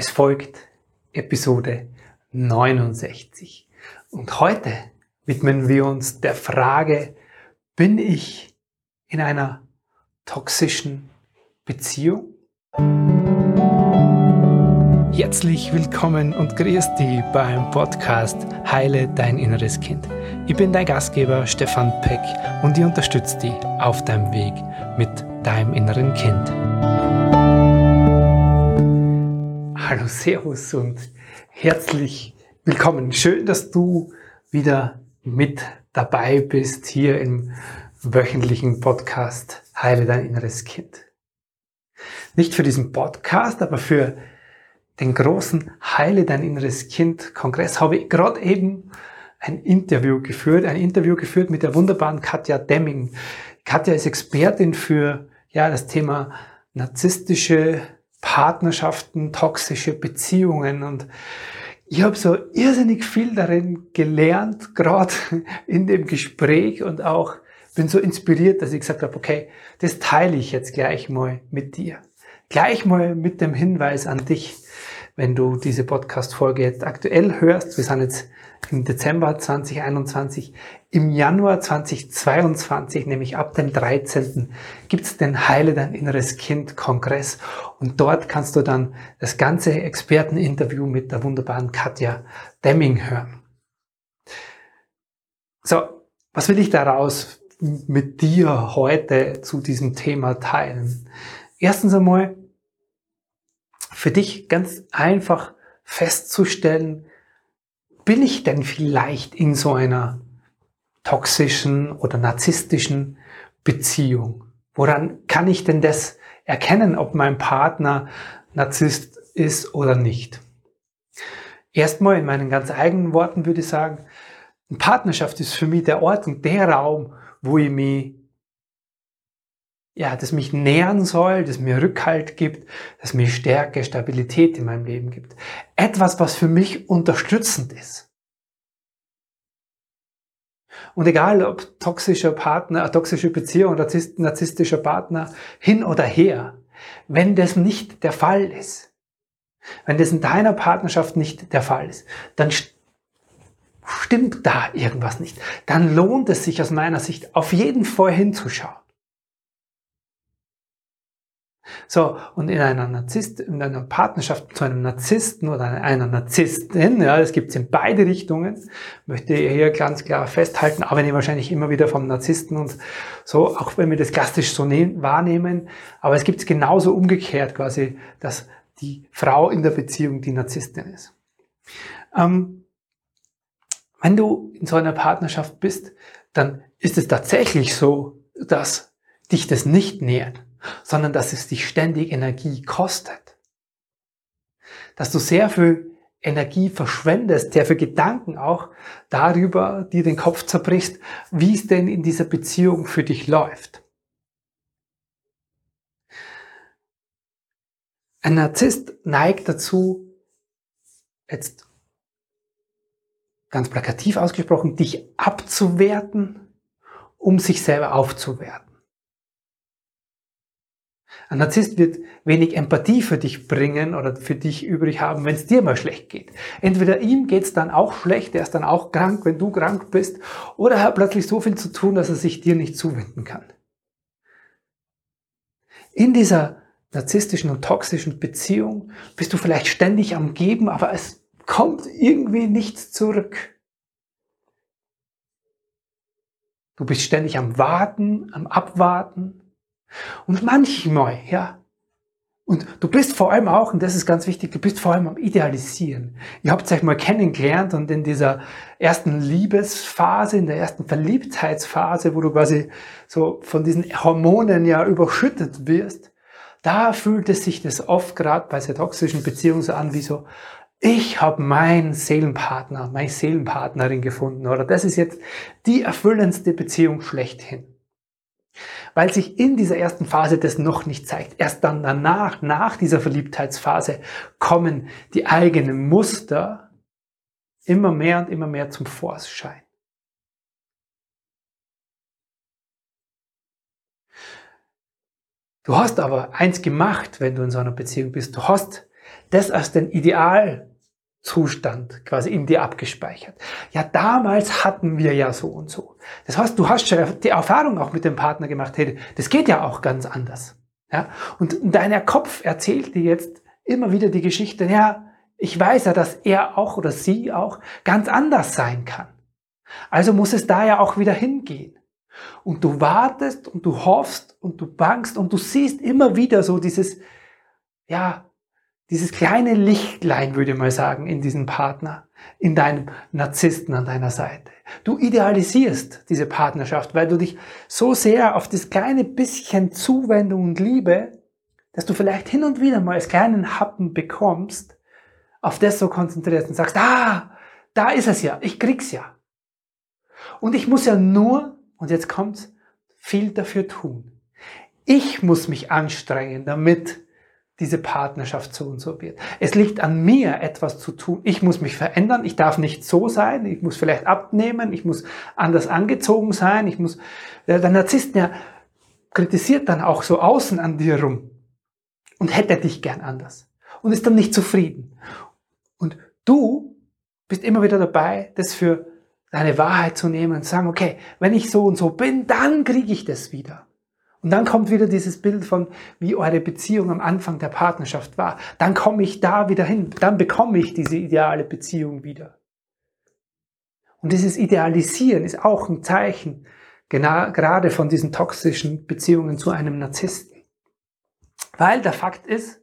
Es folgt Episode 69. Und heute widmen wir uns der Frage, bin ich in einer toxischen Beziehung? Herzlich willkommen und grüß dich beim Podcast Heile dein inneres Kind. Ich bin dein Gastgeber Stefan Peck und ich unterstütze dich auf deinem Weg mit deinem inneren Kind. Hallo, Servus und herzlich willkommen. Schön, dass du wieder mit dabei bist hier im wöchentlichen Podcast Heile dein inneres Kind. Nicht für diesen Podcast, aber für den großen Heile dein inneres Kind Kongress habe ich gerade eben ein Interview geführt, ein Interview geführt mit der wunderbaren Katja Demming. Katja ist Expertin für ja, das Thema narzisstische Partnerschaften, toxische Beziehungen und ich habe so irrsinnig viel darin gelernt, gerade in dem Gespräch und auch bin so inspiriert, dass ich gesagt habe, okay, das teile ich jetzt gleich mal mit dir. Gleich mal mit dem Hinweis an dich, wenn du diese Podcast-Folge jetzt aktuell hörst. Wir sind jetzt im Dezember 2021. Im Januar 2022, nämlich ab dem 13. gibt's den Heile dein inneres Kind Kongress und dort kannst du dann das ganze Experteninterview mit der wunderbaren Katja Demming hören. So, was will ich daraus mit dir heute zu diesem Thema teilen? Erstens einmal, für dich ganz einfach festzustellen, bin ich denn vielleicht in so einer toxischen oder narzisstischen Beziehung? Woran kann ich denn das erkennen, ob mein Partner Narzisst ist oder nicht? Erstmal in meinen ganz eigenen Worten würde ich sagen, eine Partnerschaft ist für mich der Ort und der Raum, wo ich mich ja, das mich nähern soll, das mir Rückhalt gibt, das mir Stärke, Stabilität in meinem Leben gibt. Etwas, was für mich unterstützend ist. Und egal ob toxischer Partner, toxische Beziehung narzisstischer Partner, hin oder her, wenn das nicht der Fall ist, wenn das in deiner Partnerschaft nicht der Fall ist, dann stimmt da irgendwas nicht. Dann lohnt es sich aus meiner Sicht auf jeden Fall hinzuschauen. So, und in einer Narzisst, in einer Partnerschaft zu einem Narzissten oder einer Narzisstin, ja, das gibt's in beide Richtungen, möchte ich hier ganz klar festhalten, aber wir wahrscheinlich immer wieder vom Narzissten und so, auch wenn wir das klassisch so wahrnehmen, aber es gibt genauso umgekehrt quasi, dass die Frau in der Beziehung die Narzisstin ist. Ähm, wenn du in so einer Partnerschaft bist, dann ist es tatsächlich so, dass dich das nicht nährt sondern dass es dich ständig Energie kostet. Dass du sehr viel Energie verschwendest, sehr viel Gedanken auch darüber, die den Kopf zerbrichst, wie es denn in dieser Beziehung für dich läuft. Ein Narzisst neigt dazu, jetzt ganz plakativ ausgesprochen, dich abzuwerten, um sich selber aufzuwerten. Ein Narzisst wird wenig Empathie für dich bringen oder für dich übrig haben, wenn es dir mal schlecht geht. Entweder ihm geht es dann auch schlecht, er ist dann auch krank, wenn du krank bist, oder er hat plötzlich so viel zu tun, dass er sich dir nicht zuwenden kann. In dieser narzisstischen und toxischen Beziehung bist du vielleicht ständig am Geben, aber es kommt irgendwie nichts zurück. Du bist ständig am Warten, am Abwarten. Und manchmal, ja, und du bist vor allem auch, und das ist ganz wichtig, du bist vor allem am Idealisieren. Ihr habt euch mal kennengelernt und in dieser ersten Liebesphase, in der ersten Verliebtheitsphase, wo du quasi so von diesen Hormonen ja überschüttet wirst, da fühlt es sich das oft gerade bei sehr toxischen Beziehungen so an wie so, ich habe meinen Seelenpartner, meine Seelenpartnerin gefunden oder das ist jetzt die erfüllendste Beziehung schlechthin weil sich in dieser ersten Phase das noch nicht zeigt. Erst dann danach, nach dieser Verliebtheitsphase, kommen die eigenen Muster immer mehr und immer mehr zum Vorschein. Du hast aber eins gemacht, wenn du in so einer Beziehung bist. Du hast das als den Idealzustand quasi in dir abgespeichert. Ja, damals hatten wir ja so und so. Das heißt, du hast schon die Erfahrung auch mit dem Partner gemacht, hey, das geht ja auch ganz anders. Ja? Und dein Kopf erzählt dir jetzt immer wieder die Geschichte, ja, ich weiß ja, dass er auch oder sie auch ganz anders sein kann. Also muss es da ja auch wieder hingehen. Und du wartest und du hoffst und du bangst und du siehst immer wieder so dieses, ja, dieses kleine Lichtlein, würde ich mal sagen, in diesem Partner, in deinem Narzissten an deiner Seite. Du idealisierst diese Partnerschaft, weil du dich so sehr auf das kleine bisschen Zuwendung und Liebe, dass du vielleicht hin und wieder mal als kleinen Happen bekommst, auf das so konzentrierst und sagst, ah, da ist es ja, ich krieg's ja. Und ich muss ja nur, und jetzt kommt's, viel dafür tun. Ich muss mich anstrengen, damit diese Partnerschaft so und so wird. Es liegt an mir, etwas zu tun. Ich muss mich verändern. Ich darf nicht so sein. Ich muss vielleicht abnehmen. Ich muss anders angezogen sein. Ich muss, der Narzisst, der kritisiert dann auch so außen an dir rum und hätte dich gern anders und ist dann nicht zufrieden. Und du bist immer wieder dabei, das für deine Wahrheit zu nehmen und zu sagen, okay, wenn ich so und so bin, dann kriege ich das wieder. Und dann kommt wieder dieses Bild von, wie eure Beziehung am Anfang der Partnerschaft war. Dann komme ich da wieder hin. Dann bekomme ich diese ideale Beziehung wieder. Und dieses Idealisieren ist auch ein Zeichen, genau, gerade von diesen toxischen Beziehungen zu einem Narzissten. Weil der Fakt ist,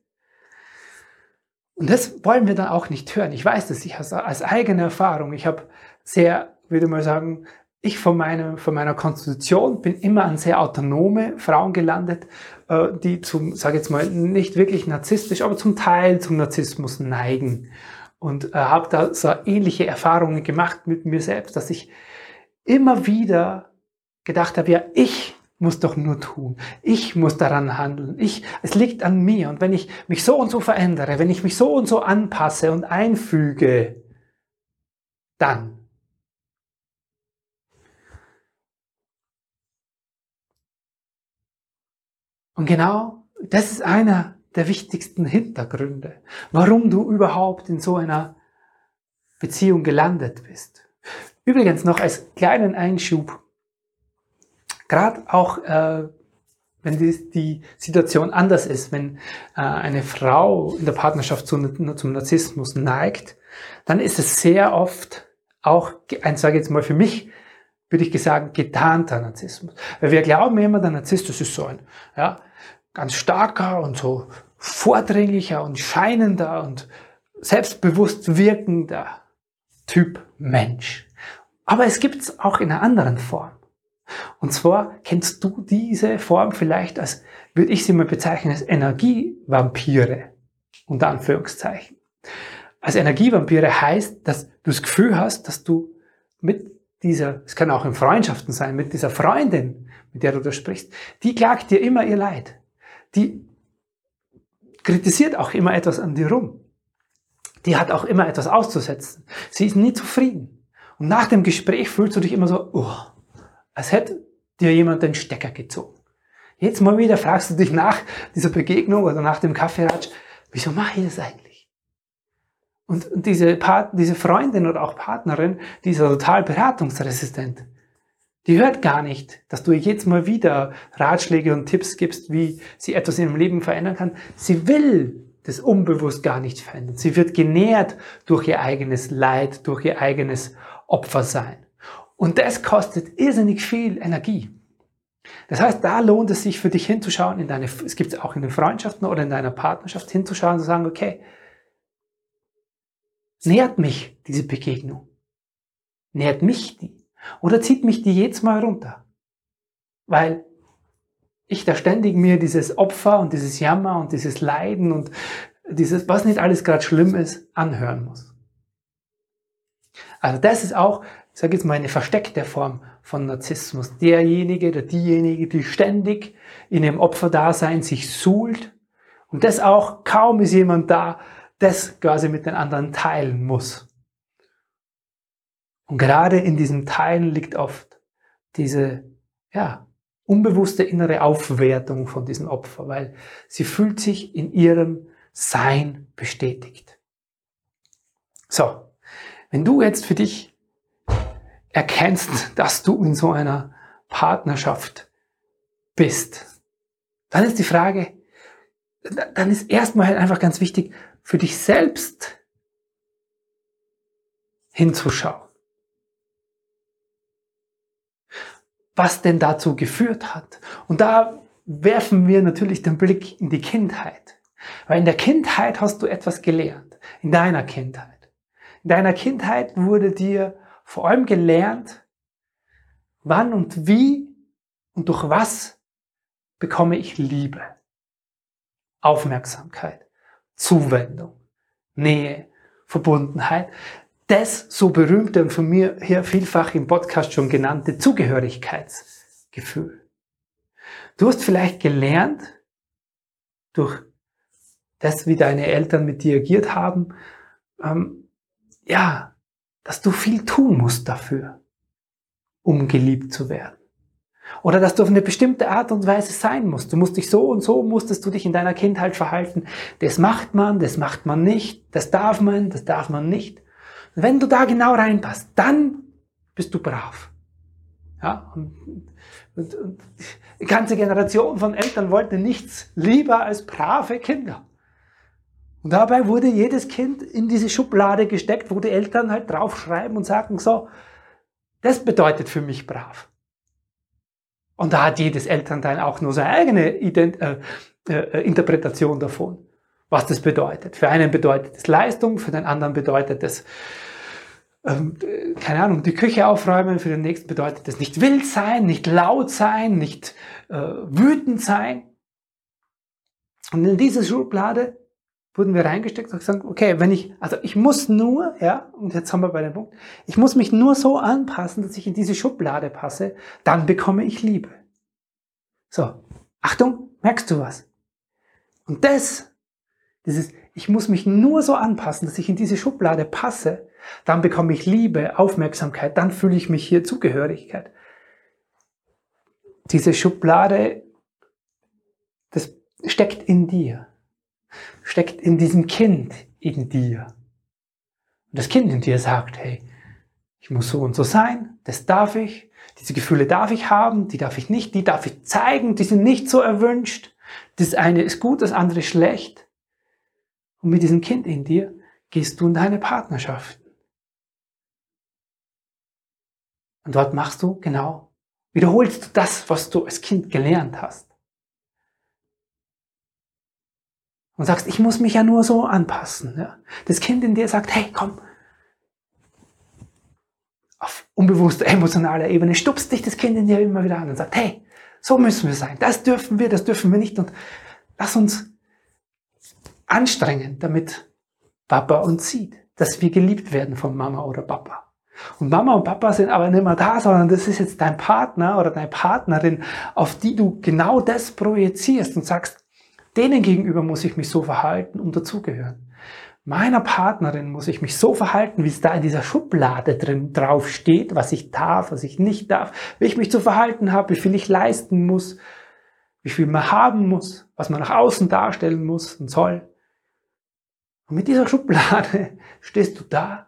und das wollen wir dann auch nicht hören. Ich weiß das, ich habe als eigene Erfahrung. Ich habe sehr, würde mal sagen, ich von meiner, von meiner Konstitution bin immer an sehr autonome Frauen gelandet, äh, die zum, sage jetzt mal, nicht wirklich narzisstisch, aber zum Teil zum Narzissmus neigen. Und äh, habe da so ähnliche Erfahrungen gemacht mit mir selbst, dass ich immer wieder gedacht habe, ja, ich muss doch nur tun. Ich muss daran handeln. Ich, es liegt an mir. Und wenn ich mich so und so verändere, wenn ich mich so und so anpasse und einfüge, dann Und genau das ist einer der wichtigsten Hintergründe, warum du überhaupt in so einer Beziehung gelandet bist. Übrigens noch als kleinen Einschub, gerade auch äh, wenn die, die, Situation anders ist, wenn äh, eine Frau in der Partnerschaft zu, zum Narzissmus neigt, dann ist es sehr oft auch, ich sage jetzt mal für mich, würde ich sagen, getarnter Narzissmus. Weil wir glauben immer, der Narzisst, das ist so ein ja, ganz starker und so vordringlicher und scheinender und selbstbewusst wirkender Typ Mensch. Aber es gibt es auch in einer anderen Form. Und zwar kennst du diese Form vielleicht als, würde ich sie mal bezeichnen, als Energievampire, unter Anführungszeichen. Als Energievampire heißt, dass du das Gefühl hast, dass du mit dieser, es kann auch in Freundschaften sein, mit dieser Freundin, mit der du da sprichst, die klagt dir immer ihr Leid. Die kritisiert auch immer etwas an dir rum. Die hat auch immer etwas auszusetzen. Sie ist nie zufrieden. Und nach dem Gespräch fühlst du dich immer so, oh, als hätte dir jemand den Stecker gezogen. Jetzt mal wieder fragst du dich nach dieser Begegnung oder nach dem Kaffeeratsch, wieso mache ich das eigentlich? Und diese, Part diese Freundin oder auch Partnerin, die ist ja total beratungsresistent. Die hört gar nicht, dass du jetzt mal wieder Ratschläge und Tipps gibst, wie sie etwas in ihrem Leben verändern kann. Sie will das unbewusst gar nicht verändern. Sie wird genährt durch ihr eigenes Leid, durch ihr eigenes Opfersein. Und das kostet irrsinnig viel Energie. Das heißt, da lohnt es sich für dich hinzuschauen, in deine, es gibt es auch in den Freundschaften oder in deiner Partnerschaft hinzuschauen und zu sagen, okay, Nährt mich diese Begegnung? Nährt mich die? Oder zieht mich die jetzt mal runter? Weil ich da ständig mir dieses Opfer und dieses Jammer und dieses Leiden und dieses, was nicht alles gerade schlimm ist, anhören muss. Also das ist auch, ich sage jetzt mal, eine versteckte Form von Narzissmus. Derjenige oder diejenige, die ständig in dem Opferdasein sich suhlt und das auch, kaum ist jemand da, das quasi mit den anderen teilen muss. Und gerade in diesem Teilen liegt oft diese, ja, unbewusste innere Aufwertung von diesem Opfer, weil sie fühlt sich in ihrem Sein bestätigt. So, wenn du jetzt für dich erkennst, dass du in so einer Partnerschaft bist, dann ist die Frage, dann ist erstmal halt einfach ganz wichtig, für dich selbst hinzuschauen. Was denn dazu geführt hat. Und da werfen wir natürlich den Blick in die Kindheit. Weil in der Kindheit hast du etwas gelernt. In deiner Kindheit. In deiner Kindheit wurde dir vor allem gelernt, wann und wie und durch was bekomme ich Liebe, Aufmerksamkeit, Zuwendung, Nähe, Verbundenheit. Das so berühmte und von mir hier vielfach im Podcast schon genannte Zugehörigkeitsgefühl. Du hast vielleicht gelernt, durch das, wie deine Eltern mit dir agiert haben, ähm, ja, dass du viel tun musst dafür, um geliebt zu werden. Oder dass du auf eine bestimmte Art und Weise sein musst. Du musst dich so und so, musstest du dich in deiner Kindheit verhalten. Das macht man, das macht man nicht, das darf man, das darf man nicht. Und wenn du da genau reinpasst, dann bist du brav. Ja, und, und, und die ganze Generation von Eltern wollte nichts lieber als brave Kinder. Und dabei wurde jedes Kind in diese Schublade gesteckt, wo die Eltern halt draufschreiben und sagen, so, das bedeutet für mich brav. Und da hat jedes Elternteil auch nur seine eigene Ident äh, äh, Interpretation davon, was das bedeutet. Für einen bedeutet es Leistung, für den anderen bedeutet es, ähm, keine Ahnung, die Küche aufräumen, für den nächsten bedeutet es nicht wild sein, nicht laut sein, nicht äh, wütend sein. Und in diese Schublade wurden wir reingesteckt und gesagt, okay, wenn ich, also ich muss nur, ja, und jetzt haben wir bei dem Punkt, ich muss mich nur so anpassen, dass ich in diese Schublade passe, dann bekomme ich Liebe. So, Achtung, merkst du was? Und das, dieses, ich muss mich nur so anpassen, dass ich in diese Schublade passe, dann bekomme ich Liebe, Aufmerksamkeit, dann fühle ich mich hier Zugehörigkeit. Diese Schublade, das steckt in dir steckt in diesem Kind in dir. Und das Kind in dir sagt, hey, ich muss so und so sein, das darf ich, diese Gefühle darf ich haben, die darf ich nicht, die darf ich zeigen, die sind nicht so erwünscht. Das eine ist gut, das andere ist schlecht. Und mit diesem Kind in dir gehst du in deine Partnerschaften. Und dort machst du genau, wiederholst du das, was du als Kind gelernt hast. Und sagst, ich muss mich ja nur so anpassen. Ja. Das Kind in dir sagt, hey, komm, auf unbewusster, emotionaler Ebene stupst dich das Kind in dir immer wieder an und sagt, hey, so müssen wir sein, das dürfen wir, das dürfen wir nicht und lass uns anstrengen, damit Papa uns sieht, dass wir geliebt werden von Mama oder Papa. Und Mama und Papa sind aber nicht mehr da, sondern das ist jetzt dein Partner oder deine Partnerin, auf die du genau das projizierst und sagst, Denen gegenüber muss ich mich so verhalten, um dazugehören. Meiner Partnerin muss ich mich so verhalten, wie es da in dieser Schublade drin drauf steht, was ich darf, was ich nicht darf, wie ich mich zu verhalten habe, wie viel ich leisten muss, wie viel man haben muss, was man nach außen darstellen muss und soll. Und mit dieser Schublade stehst du da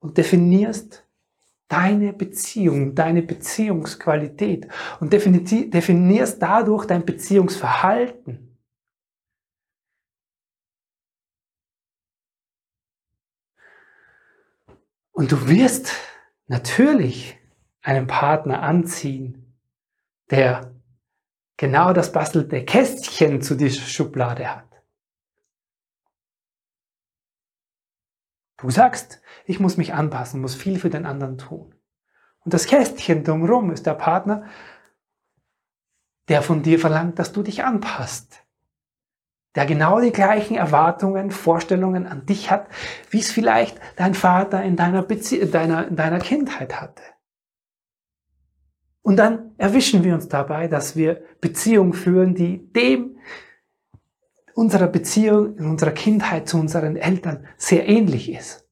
und definierst deine Beziehung, deine Beziehungsqualität und definierst dadurch dein Beziehungsverhalten. Und du wirst natürlich einen Partner anziehen, der genau das bastelte Kästchen zu dieser Schublade hat. Du sagst, ich muss mich anpassen, muss viel für den anderen tun. Und das Kästchen drumherum ist der Partner, der von dir verlangt, dass du dich anpasst der genau die gleichen Erwartungen, Vorstellungen an dich hat, wie es vielleicht dein Vater in deiner, Bezie deiner, in deiner Kindheit hatte. Und dann erwischen wir uns dabei, dass wir Beziehungen führen, die dem unserer Beziehung in unserer Kindheit zu unseren Eltern sehr ähnlich ist.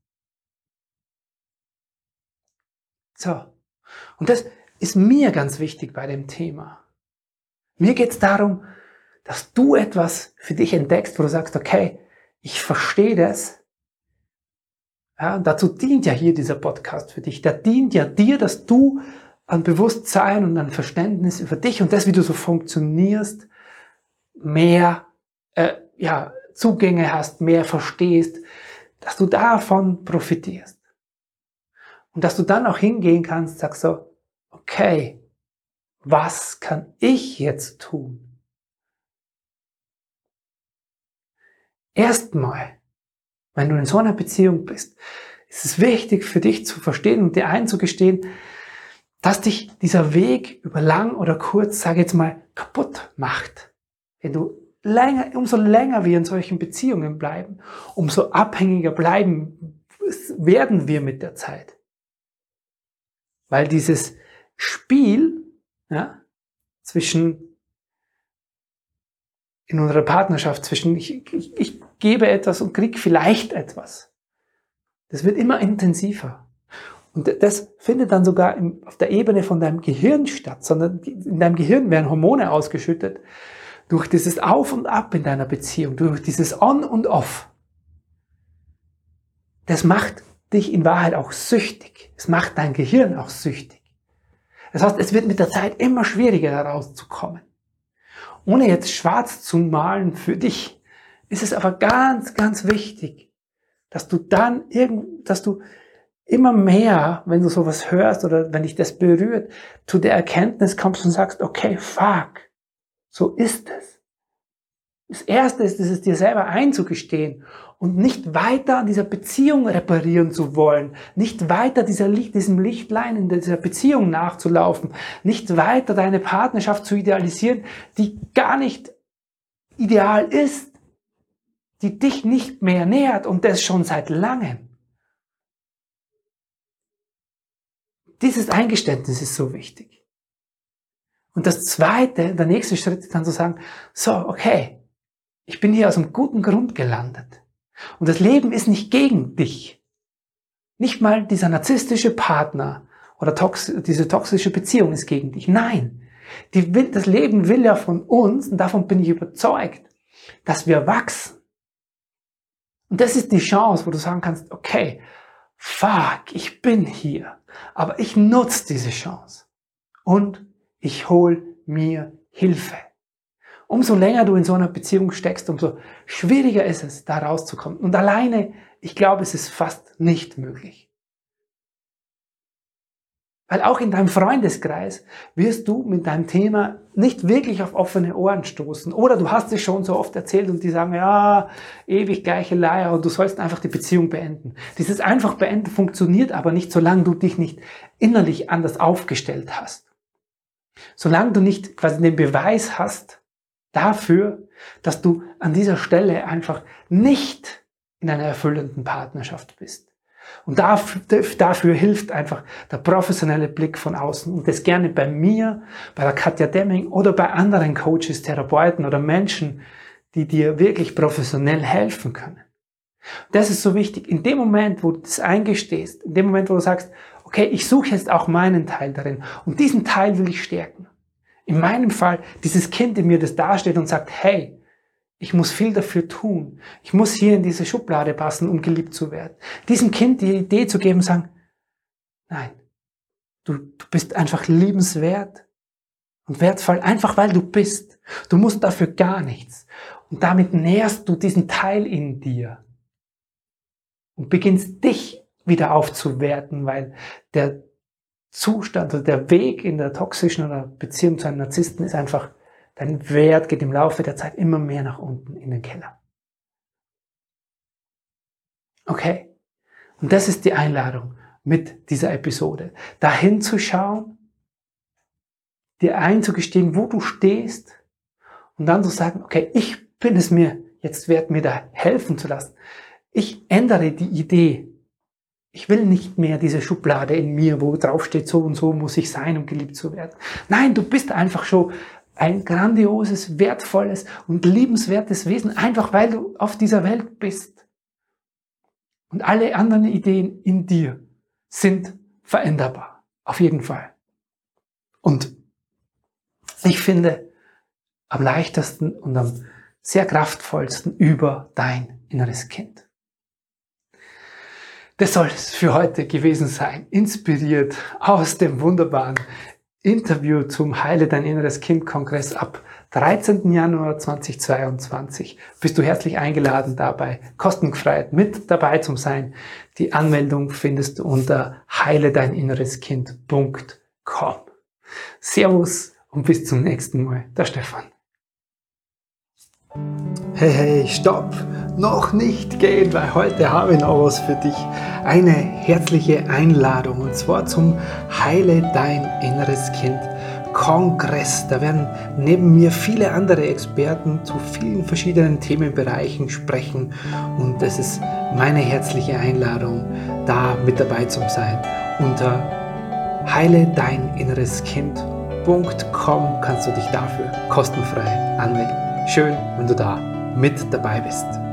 So. Und das ist mir ganz wichtig bei dem Thema. Mir geht es darum, dass du etwas für dich entdeckst, wo du sagst, okay, ich verstehe das. Ja, dazu dient ja hier dieser Podcast für dich. Der dient ja dir, dass du an Bewusstsein und an Verständnis über dich und das, wie du so funktionierst, mehr äh, ja, Zugänge hast, mehr verstehst, dass du davon profitierst. Und dass du dann auch hingehen kannst, sagst so, okay, was kann ich jetzt tun? Erstmal, wenn du in so einer Beziehung bist, ist es wichtig für dich zu verstehen und dir einzugestehen, dass dich dieser Weg über lang oder kurz, sage jetzt mal, kaputt macht. Wenn du länger, umso länger wir in solchen Beziehungen bleiben, umso abhängiger bleiben werden wir mit der Zeit. Weil dieses Spiel ja, zwischen in unserer Partnerschaft zwischen ich, ich, ich gebe etwas und krieg vielleicht etwas. Das wird immer intensiver. Und das findet dann sogar im, auf der Ebene von deinem Gehirn statt, sondern in deinem Gehirn werden Hormone ausgeschüttet durch dieses Auf und Ab in deiner Beziehung, durch dieses On und Off. Das macht dich in Wahrheit auch süchtig. Es macht dein Gehirn auch süchtig. Das heißt, es wird mit der Zeit immer schwieriger, da rauszukommen. Ohne jetzt schwarz zu malen für dich, ist es aber ganz, ganz wichtig, dass du dann irgend, dass du immer mehr, wenn du sowas hörst oder wenn dich das berührt, zu der Erkenntnis kommst und sagst, okay, fuck, so ist es. Das erste ist, es dir selber einzugestehen und nicht weiter an dieser Beziehung reparieren zu wollen, nicht weiter dieser Licht, diesem Lichtlein in dieser Beziehung nachzulaufen, nicht weiter deine Partnerschaft zu idealisieren, die gar nicht ideal ist, die dich nicht mehr nährt und das schon seit langem. Dieses Eingeständnis ist so wichtig. Und das zweite, der nächste Schritt ist dann zu sagen, so, okay, ich bin hier aus einem guten Grund gelandet. Und das Leben ist nicht gegen dich. Nicht mal dieser narzisstische Partner oder tox diese toxische Beziehung ist gegen dich. Nein. Will, das Leben will ja von uns, und davon bin ich überzeugt, dass wir wachsen. Und das ist die Chance, wo du sagen kannst, okay, fuck, ich bin hier, aber ich nutze diese Chance und ich hol mir Hilfe. Umso länger du in so einer Beziehung steckst, umso schwieriger ist es, da rauszukommen. Und alleine, ich glaube, es ist fast nicht möglich. Weil auch in deinem Freundeskreis wirst du mit deinem Thema nicht wirklich auf offene Ohren stoßen. Oder du hast es schon so oft erzählt und die sagen, ja, ewig gleiche Leier und du sollst einfach die Beziehung beenden. Dieses einfach beenden funktioniert aber nicht, solange du dich nicht innerlich anders aufgestellt hast. Solange du nicht quasi den Beweis hast dafür, dass du an dieser Stelle einfach nicht in einer erfüllenden Partnerschaft bist. Und dafür, dafür hilft einfach der professionelle Blick von außen. Und das gerne bei mir, bei der Katja Demming oder bei anderen Coaches, Therapeuten oder Menschen, die dir wirklich professionell helfen können. Das ist so wichtig. In dem Moment, wo du das eingestehst, in dem Moment, wo du sagst, okay, ich suche jetzt auch meinen Teil darin und diesen Teil will ich stärken. In meinem Fall, dieses Kind in mir, das dasteht und sagt, hey, ich muss viel dafür tun. Ich muss hier in diese Schublade passen, um geliebt zu werden. Diesem Kind die Idee zu geben, sagen, nein, du, du bist einfach liebenswert und wertvoll, einfach weil du bist. Du musst dafür gar nichts. Und damit nährst du diesen Teil in dir und beginnst dich wieder aufzuwerten, weil der Zustand oder der Weg in der toxischen oder Beziehung zu einem Narzissten ist einfach Dein Wert geht im Laufe der Zeit immer mehr nach unten in den Keller. Okay? Und das ist die Einladung mit dieser Episode. Dahin zu schauen, dir einzugestehen, wo du stehst und dann zu sagen, okay, ich bin es mir jetzt wert, mir da helfen zu lassen. Ich ändere die Idee. Ich will nicht mehr diese Schublade in mir, wo drauf steht, so und so muss ich sein, um geliebt zu werden. Nein, du bist einfach schon ein grandioses, wertvolles und liebenswertes Wesen, einfach weil du auf dieser Welt bist. Und alle anderen Ideen in dir sind veränderbar. Auf jeden Fall. Und ich finde, am leichtesten und am sehr kraftvollsten über dein inneres Kind. Das soll es für heute gewesen sein. Inspiriert aus dem wunderbaren Interview zum Heile dein inneres Kind Kongress ab 13. Januar 2022 bist du herzlich eingeladen dabei, kostenfrei mit dabei zu sein. Die Anmeldung findest du unter heile dein inneres Kind.com. Servus und bis zum nächsten Mal. Der Stefan. Hey, hey, stopp! Noch nicht gehen, weil heute habe ich noch was für dich. Eine herzliche Einladung und zwar zum Heile dein inneres Kind Kongress. Da werden neben mir viele andere Experten zu vielen verschiedenen Themenbereichen sprechen und es ist meine herzliche Einladung, da mit dabei zu sein. Unter heile dein inneres Kind.com kannst du dich dafür kostenfrei anmelden. Schön, wenn du da mit dabei bist.